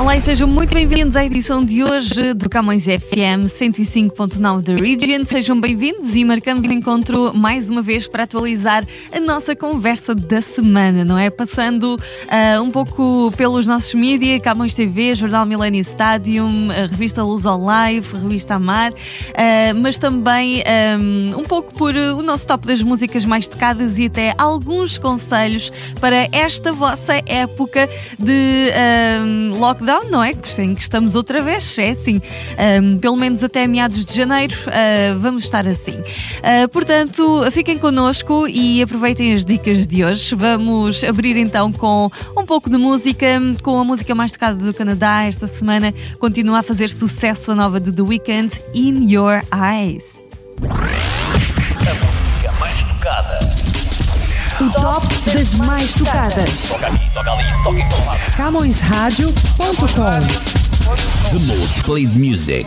Olá e sejam muito bem-vindos à edição de hoje do Camões FM 105.9 da Region. Sejam bem-vindos e marcamos encontro mais uma vez para atualizar a nossa conversa da semana, não é? Passando uh, um pouco pelos nossos mídias, Camões TV, Jornal Millennium Stadium, a revista Luz a revista Amar, uh, mas também um, um pouco por o nosso top das músicas mais tocadas e até alguns conselhos para esta vossa época de um, lockdown lockdown, não é? Em que estamos outra vez, é assim. Um, pelo menos até meados de janeiro uh, vamos estar assim. Uh, portanto, fiquem connosco e aproveitem as dicas de hoje. Vamos abrir então com um pouco de música, com a música mais tocada do Canadá. Esta semana continua a fazer sucesso a nova do The Weeknd, In Your Eyes. O top das mais tocadas. Toca. CamõesRádio.com The most played music.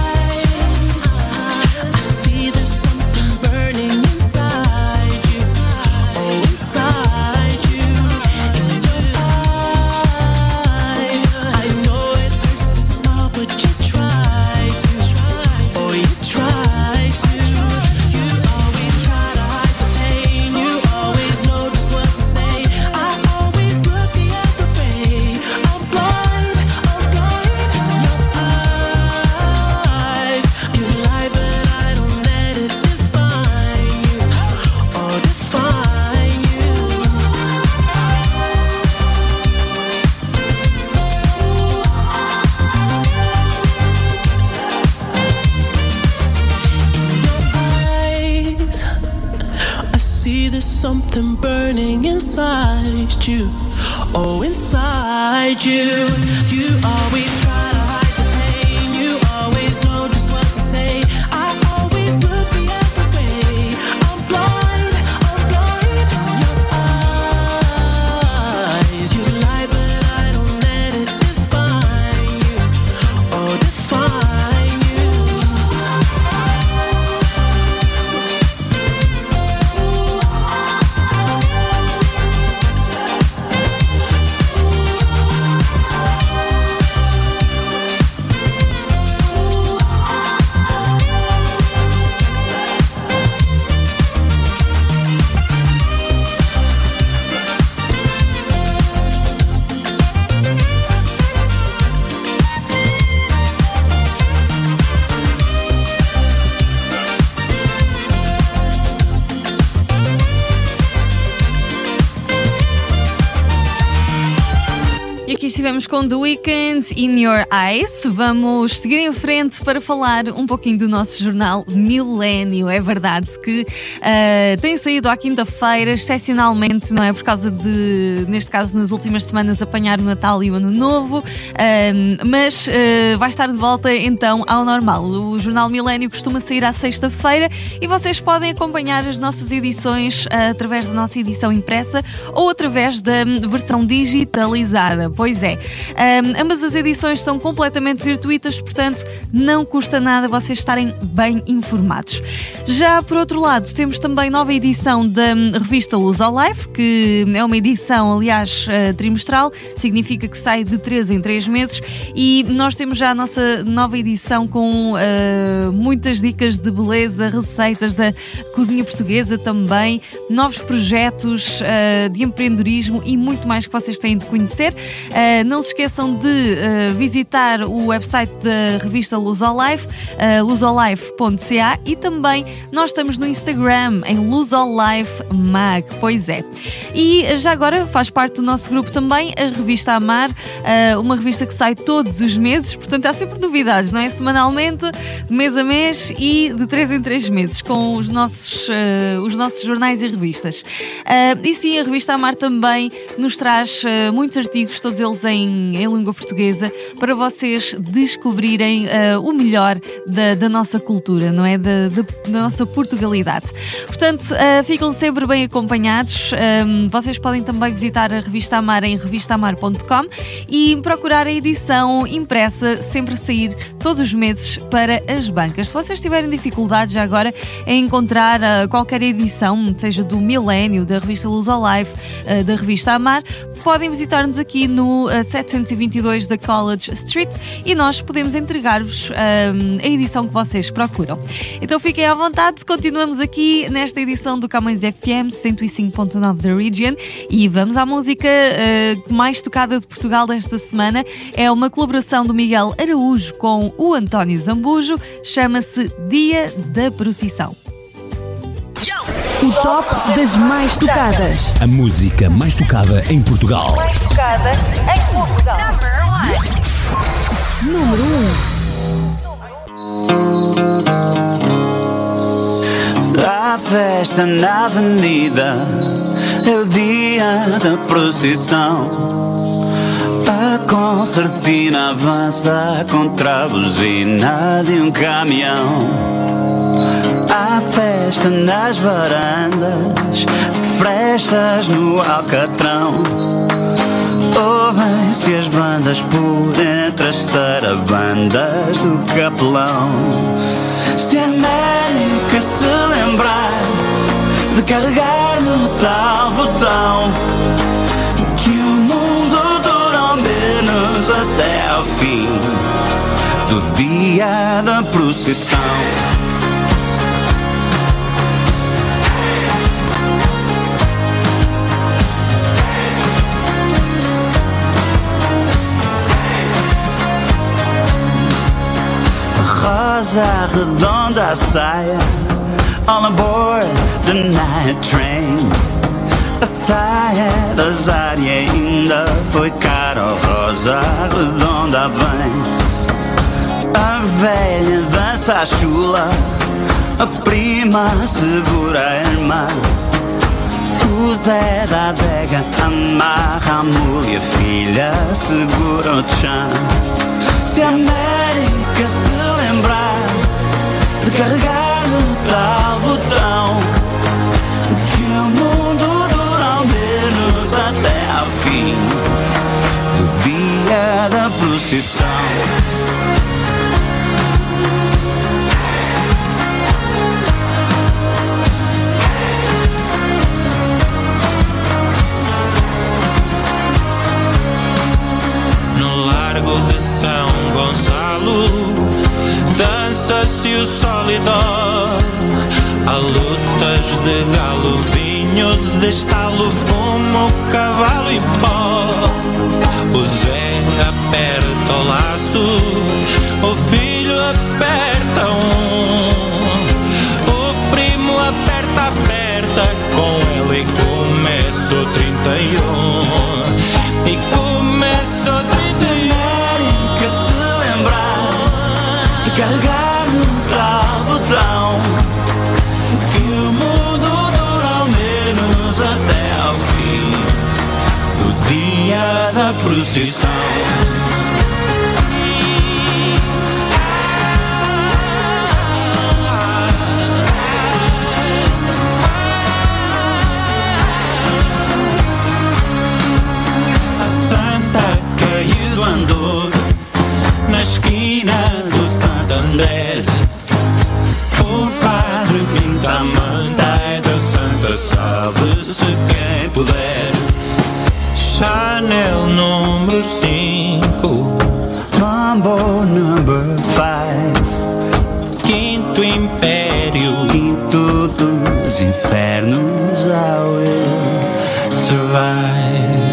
com The in Your Eyes. Vamos seguir em frente para falar um pouquinho do nosso jornal Milênio. É verdade que uh, tem saído à quinta-feira, excepcionalmente, não é? Por causa de, neste caso, nas últimas semanas, apanhar o Natal e o Ano Novo. Uh, mas uh, vai estar de volta então ao normal. O jornal Milênio costuma sair à sexta-feira e vocês podem acompanhar as nossas edições através da nossa edição impressa ou através da hum, versão digitalizada. Pois é. Um, ambas as edições são completamente gratuitas, portanto, não custa nada vocês estarem bem informados. Já por outro lado, temos também nova edição da hum, revista Luz ao Life, que é uma edição, aliás, uh, trimestral, significa que sai de 3 em 3 meses, e nós temos já a nossa nova edição com uh, muitas dicas de beleza, receitas da cozinha portuguesa também, novos projetos uh, de empreendedorismo e muito mais que vocês têm de conhecer. Uh, não se esqueçam de uh, visitar o website da revista Luz ao Life, uh, e também nós estamos no Instagram em Luz ao Life Mag, pois é. E já agora faz parte do nosso grupo também a revista Amar, uma revista que sai todos os meses, portanto há sempre novidades, não é? Semanalmente, mês a mês e de 3 em 3 meses com os nossos, os nossos jornais e revistas. e sim, a revista Amar também nos traz muitos artigos, todos eles em, em língua portuguesa, para vocês descobrirem uh, o melhor da, da, nossa cultura, não é? Da, da, da nossa Portugalidade. Portanto, uh, ficam sempre bem acompanhados. Um, vocês podem também visitar a revista Amar em revistamar.com e procurar a edição impressa sempre a sair todos os meses para as bancas. Se vocês tiverem dificuldades agora em encontrar uh, qualquer edição, seja do Milênio, da revista Luz ao Life, da revista Amar, podem visitar-nos aqui no uh, 722 da College Street e nós podemos entregar-vos um, a edição que vocês procuram. Então fiquem à vontade, continuamos aqui nesta edição do Camões FM 105.9 da Region e vamos à música uh, mais tocada de Portugal desta semana. É uma colaboração do Miguel Araújo com o António Zambujo, chama-se Dia da Procissão. O top das mais tocadas. A música mais tocada em Portugal. Mais tocada em Portugal. Número 1. A festa na avenida é o dia da procissão. A concertina avança contra a buzina de um caminhão. Há festa nas varandas, frestas no alcatrão. Ouvem-se as bandas por entre as sarabandas do capelão. Se a América se lembrar de carregar no tal botão, que o mundo dura ao menos até ao fim do dia da procissão. Rosa redonda saia All aboard the night train. A saia da Zária ainda foi cara oh, Rosa redonda vem. A velha dança a chula A prima segura a irmã. O Zé da adega amarra a mulher, filha segura o chão. Se a América se de carregar tal botão, que o mundo dura ao menos até ao fim do dia da procissão. se sacio dó Há lutas de galo, vinho de estalo, fumo, cavalo e pó. O Zé aperta o laço, o filho aperta um. O primo aperta, aperta, com ele começa o 31. E começa o 31. Que se lembrar. Procissão. A santa caiu do andor na esquina do Santander. O padre pinta a manta da santa quem puder. Chanel número 5, Mambo number five. quinto império. Quinto dos infernos, I will survive.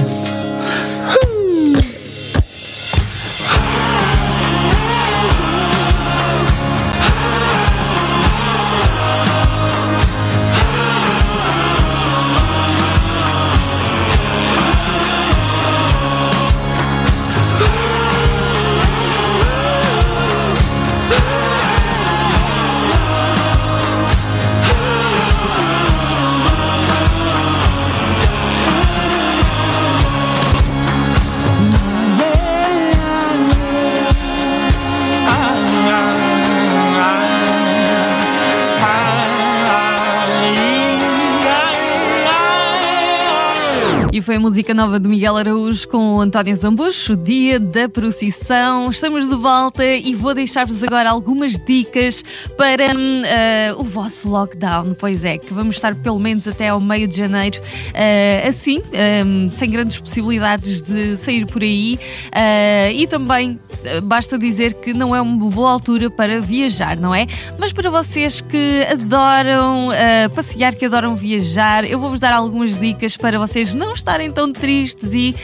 Música nova do Miguel Araújo com António Zambucho, Dia da Procissão. Estamos de volta e vou deixar-vos agora algumas dicas para eh, o vosso lockdown. Pois é, que vamos estar pelo menos até ao meio de janeiro eh, assim, hum, sem grandes possibilidades de sair por aí. Eh, e também basta dizer que não é uma boa altura para viajar, não é? Mas para vocês que adoram passear, que adoram viajar, eu vou-vos dar algumas dicas para vocês não estarem tão tristes e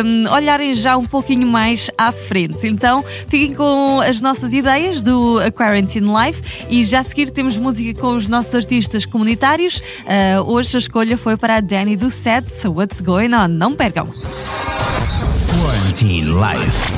ehm, olharem já um pouquinho mais à frente. Então, fiquem com as nossas ideias do A Quarantine Life e já a seguir temos música com os nossos artistas comunitários. Eh, hoje a escolha foi para a Danny do Set, so what's going on? Não percam! Quarantine Life.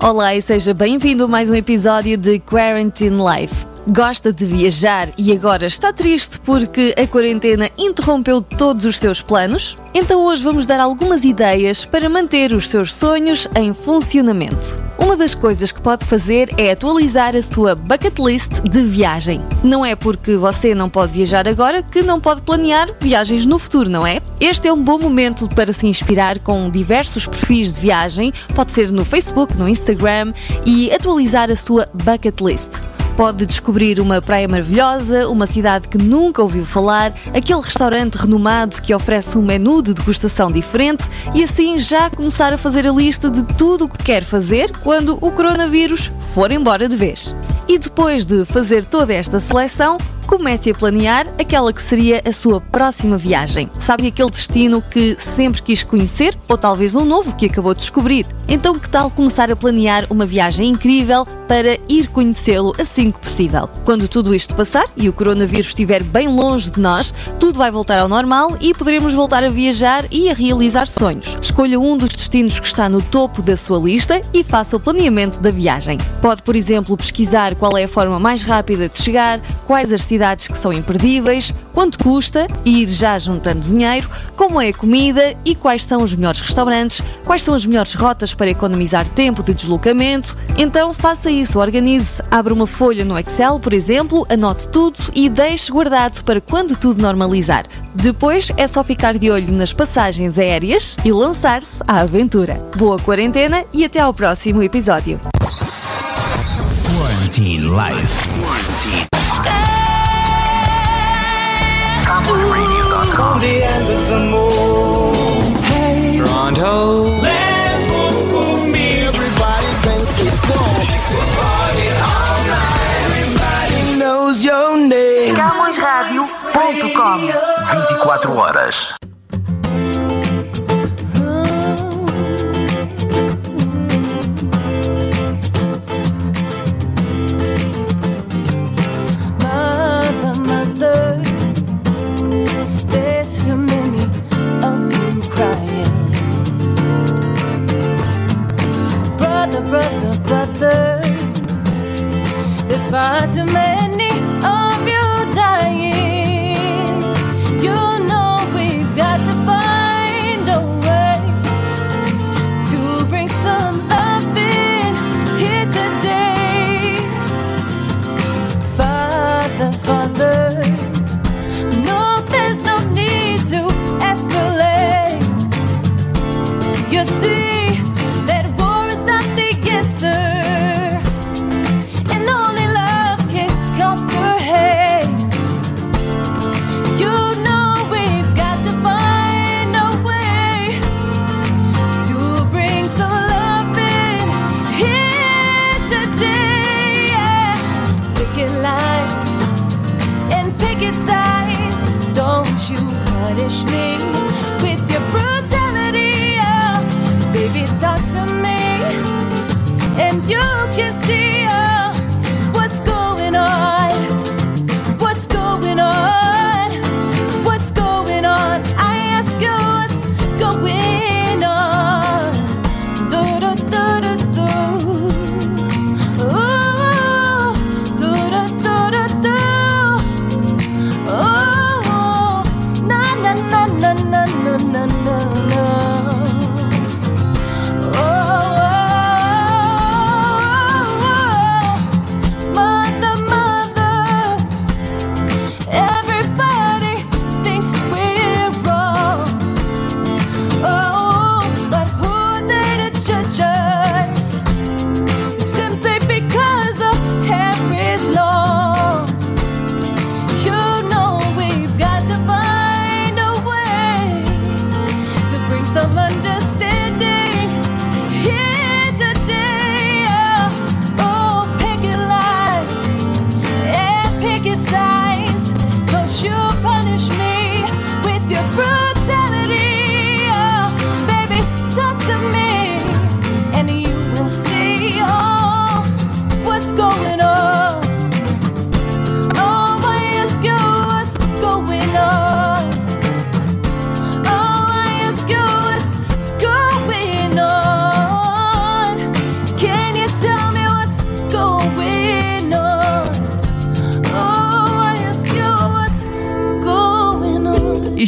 Olá e seja bem-vindo a mais um episódio de Quarantine Life. Gosta de viajar e agora está triste porque a quarentena interrompeu todos os seus planos? Então hoje vamos dar algumas ideias para manter os seus sonhos em funcionamento. Uma das coisas que pode fazer é atualizar a sua bucket list de viagem. Não é porque você não pode viajar agora que não pode planear viagens no futuro, não é? Este é um bom momento para se inspirar com diversos perfis de viagem, pode ser no Facebook, no Instagram, e atualizar a sua bucket list. Pode descobrir uma praia maravilhosa, uma cidade que nunca ouviu falar, aquele restaurante renomado que oferece um menu de degustação diferente e assim já começar a fazer a lista de tudo o que quer fazer quando o coronavírus for embora de vez. E depois de fazer toda esta seleção, comece a planear aquela que seria a sua próxima viagem. Sabe aquele destino que sempre quis conhecer ou talvez um novo que acabou de descobrir? Então, que tal começar a planear uma viagem incrível para ir conhecê-lo assim que possível? Quando tudo isto passar e o coronavírus estiver bem longe de nós, tudo vai voltar ao normal e poderemos voltar a viajar e a realizar sonhos. Escolha um dos destinos que está no topo da sua lista e faça o planeamento da viagem. Pode, por exemplo, pesquisar qual é a forma mais rápida de chegar, quais as cidades que são imperdíveis, quanto custa, e ir já juntando dinheiro, como é a comida e quais são os melhores restaurantes, quais são as melhores rotas para economizar tempo de deslocamento. Então faça isso, organize, abra uma folha no Excel, por exemplo, anote tudo e deixe guardado para quando tudo normalizar. Depois é só ficar de olho nas passagens aéreas e lançar-se à aventura. Boa quarentena e até ao próximo episódio. Quarantine Life. knows of you crying. Brother, brother, brother, there's far too many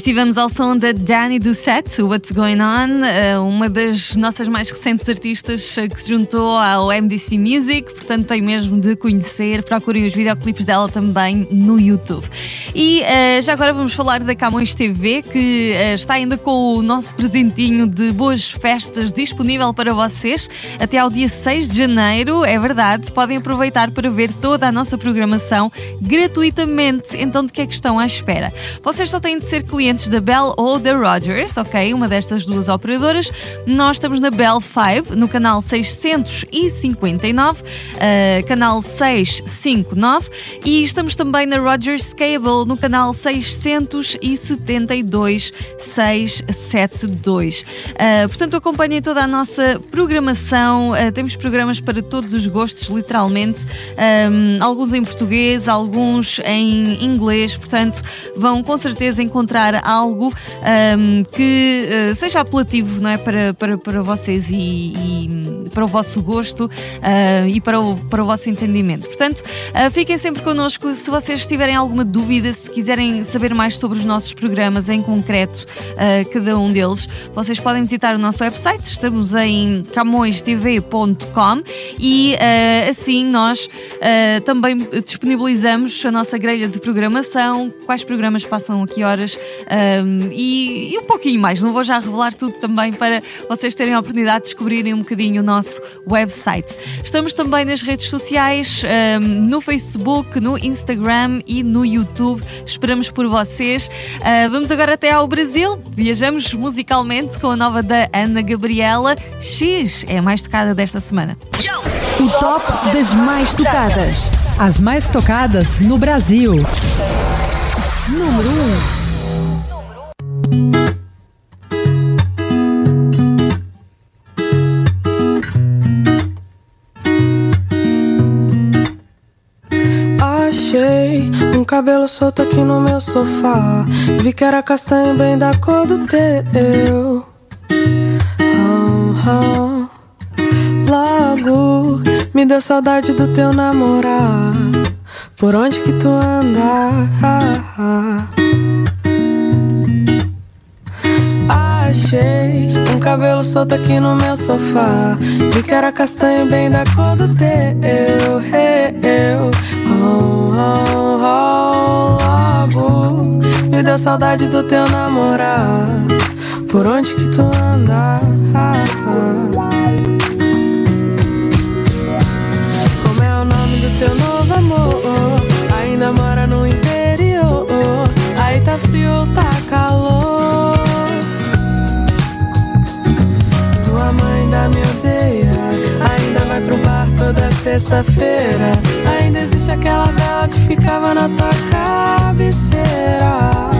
Estivemos ao som da Dani do Set, What's Going On, eh, uma das nossas mais recentes artistas eh, que se juntou ao MDC Music, portanto tem mesmo de conhecer. Procurem os videoclipes dela também no YouTube. E eh, já agora vamos falar da Camões TV, que está ainda com o nosso presentinho de boas festas disponível para vocês até ao dia 6 de janeiro. É verdade, podem aproveitar para ver toda a nossa programação gratuitamente. Então, de que é que estão à espera? Vocês só têm de ser clientes da Bell ou da Rogers, ok? Uma destas duas operadoras. Nós estamos na Bell 5, no canal 659, uh, canal 659, e estamos também na Rogers Cable, no canal 672, 672. Uh, portanto, acompanhem toda a nossa programação. Uh, temos programas para todos os gostos, literalmente. Um, alguns em português, alguns em inglês. Portanto, vão com certeza encontrar algo um, que uh, seja apelativo não é? para, para, para vocês e, e para o vosso gosto uh, e para o, para o vosso entendimento. Portanto, uh, fiquem sempre connosco. Se vocês tiverem alguma dúvida, se quiserem saber mais sobre os nossos programas em concreto, cada um deles, vocês podem visitar o nosso website. Estamos em camõestv.com e assim nós também disponibilizamos a nossa grelha de programação, quais programas passam a que horas um, e, e um pouquinho mais. Não vou já revelar tudo também para vocês terem a oportunidade de descobrirem um bocadinho o nosso website. Estamos também nas redes sociais, um, no Facebook, no Instagram e no YouTube. Esperamos por vocês. Uh, vamos agora até ao Brasil. Viajamos musicalmente com a nova da Ana Gabriela. X é a mais tocada desta semana. O top das mais tocadas. As mais tocadas no Brasil. Número 1. Cabelo solto aqui no meu sofá. Vi que era castanho bem da cor do teu. Oh, oh. Logo me deu saudade do teu namorar. Por onde que tu anda? Achei um cabelo solto aqui no meu sofá. Vi que era castanho bem da cor do teu. Eu, saudade do teu namorar. Por onde que tu anda? Como é o nome do teu novo amor? Ainda mora no interior. Aí tá frio ou tá calor? Tua mãe ainda me odeia. Ainda vai pro bar toda sexta-feira. Ainda existe aquela vela que ficava na tua cabeceira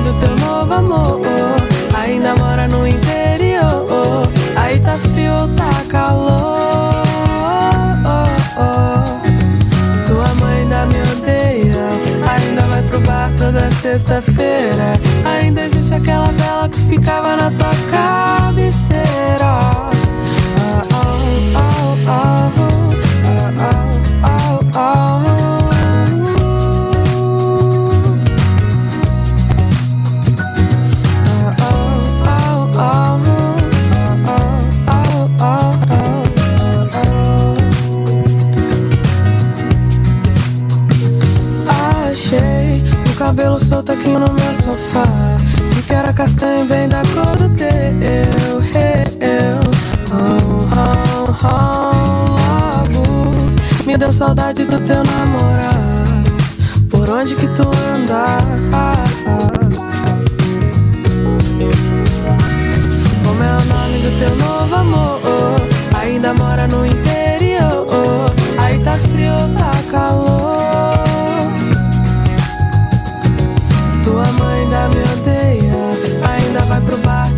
do teu novo amor. Ainda mora no interior. Aí tá frio ou tá calor. Tua mãe ainda me odeia. Ainda vai pro bar toda sexta-feira. Ainda existe aquela bela que ficava na tua cabeceira.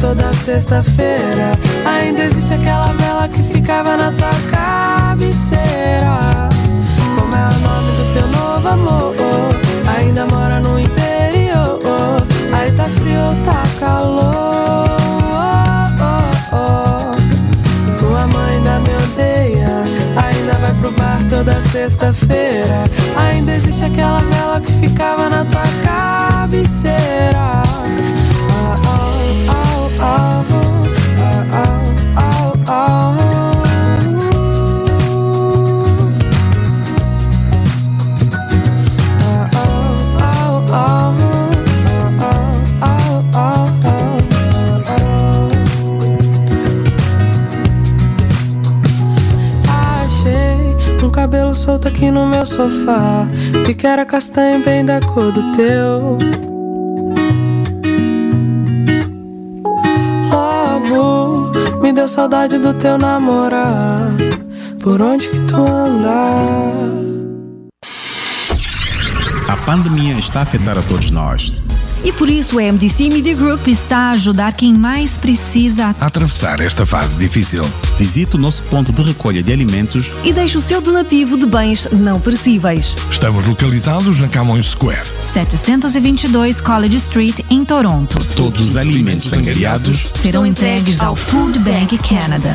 Toda sexta-feira. Ainda existe aquela vela que ficava na tua cabeceira. Como é o nome do teu novo amor? Ainda mora no interior. Aí tá frio, tá calor. Tua mãe ainda me odeia. Ainda vai pro bar toda sexta-feira. Ainda existe aquela vela que ficava na tua cabeceira. Aqui no meu sofá. Vi que era castanho bem da cor do teu. Logo me deu saudade do teu namorado. Por onde que tu anda? A pandemia está a afetar a todos nós. E por isso a MDC Media Group está a ajudar quem mais precisa A atravessar esta fase difícil. Visite o nosso ponto de recolha de alimentos e deixe o seu donativo de bens não perecíveis. Estamos localizados na Camões Square. 722 College Street, em Toronto. Todos os alimentos angariados Serão entregues ao Food Bank Canada.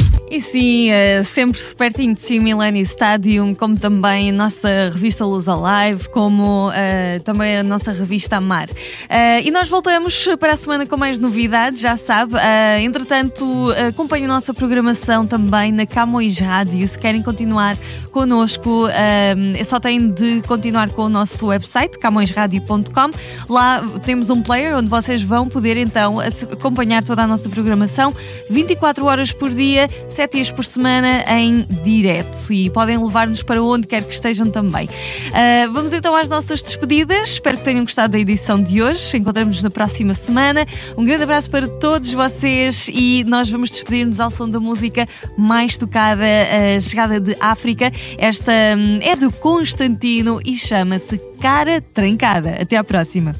Sim, eh, sempre pertinho de si, Millennium Stadium, como também a nossa revista Luz Alive, como eh, também a nossa revista Amar. Eh, e nós voltamos para a semana com mais novidades, já sabe. Eh, entretanto, acompanhe a nossa programação também na Camões Rádio. Se querem continuar connosco, eh, só têm de continuar com o nosso website, camõesradio.com. Lá temos um player onde vocês vão poder então acompanhar toda a nossa programação 24 horas por dia, 7 dias por semana em direto e podem levar-nos para onde quer que estejam também. Ah, vamos então às nossas despedidas. Espero que tenham gostado da edição de hoje. Encontramos-nos na próxima semana. Um grande abraço para todos vocês e nós vamos despedir-nos ao som da música mais tocada, a chegada de África. Esta hum, é do Constantino e chama-se Cara Trancada. Até à próxima.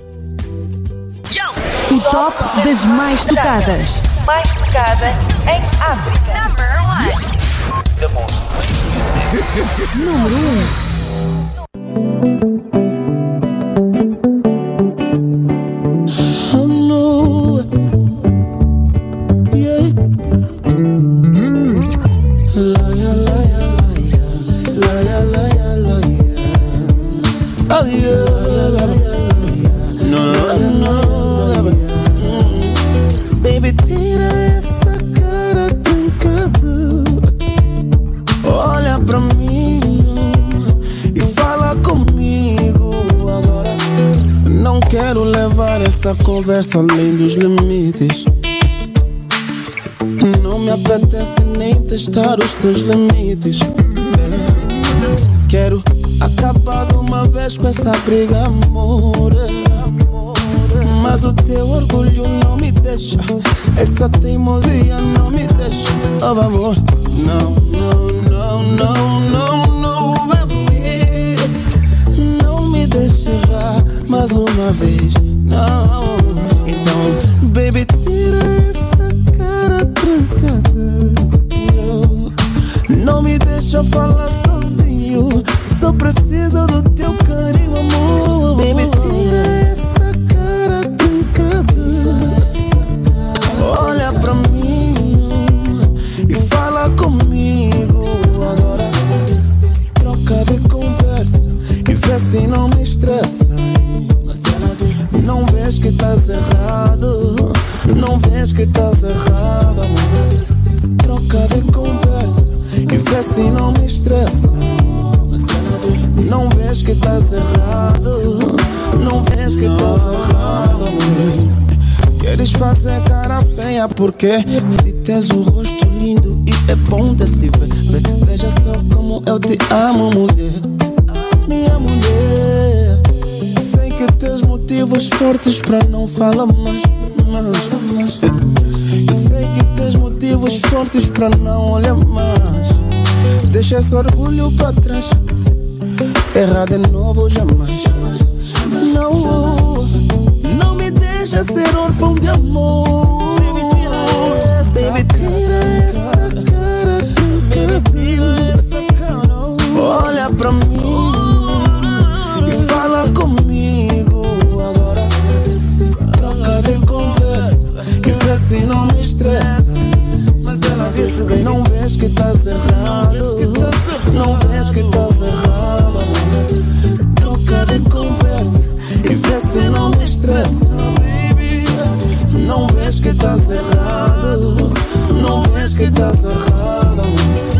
O top das mais tocadas. Mais tocada em África. Número 1. Essa conversa além dos limites. Não me apetece nem testar os teus limites. Quero acabar de uma vez com essa briga, amor. Mas o teu orgulho não me deixa. Essa teimosia não me deixa. Oh, amor, não, não, não, não, não, não, baby. mais uma vez. Então, baby, tira essa cara trancada. Não me deixa falar sozinho. Só preciso vês que estás errado, não vês que estás errado. Queres fazer cara feia porque se tens um rosto lindo e é bom de se ver. Ve- Veja só como eu te amo, mulher. Minha mulher. Sei que tens motivos fortes para não falar mais. mais. Sei que tens motivos fortes para não olhar mais. Deixa esse orgulho para trás. Errar de novo jamais. Não, não me deixa ser órfão de amor. Baby, tira essa cara. Baby, tira essa cara. Olha pra mim e fala comigo agora. Troca de conversa e vê se não me não vês que estás errado. Não vês que estás errado. Troca de conversa e vê se não me estressa. Não vês que estás errado. Não vês que estás errado.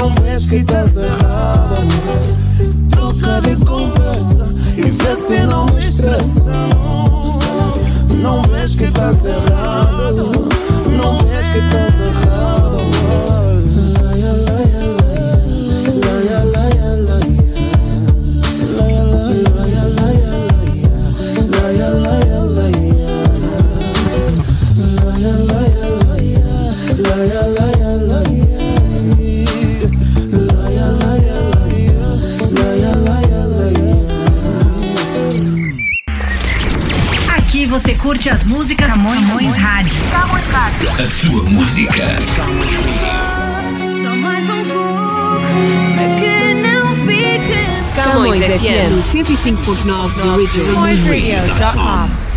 Não vês que estás errado. Troca de conversa e vê se não me estressa. Não vês que estás errado, não vês que estás curte as músicas Camões, Camões Rádio. A sua música. Só mais um pouco para que não fique Camões FM 105.9 The Original. CamõesRadio.com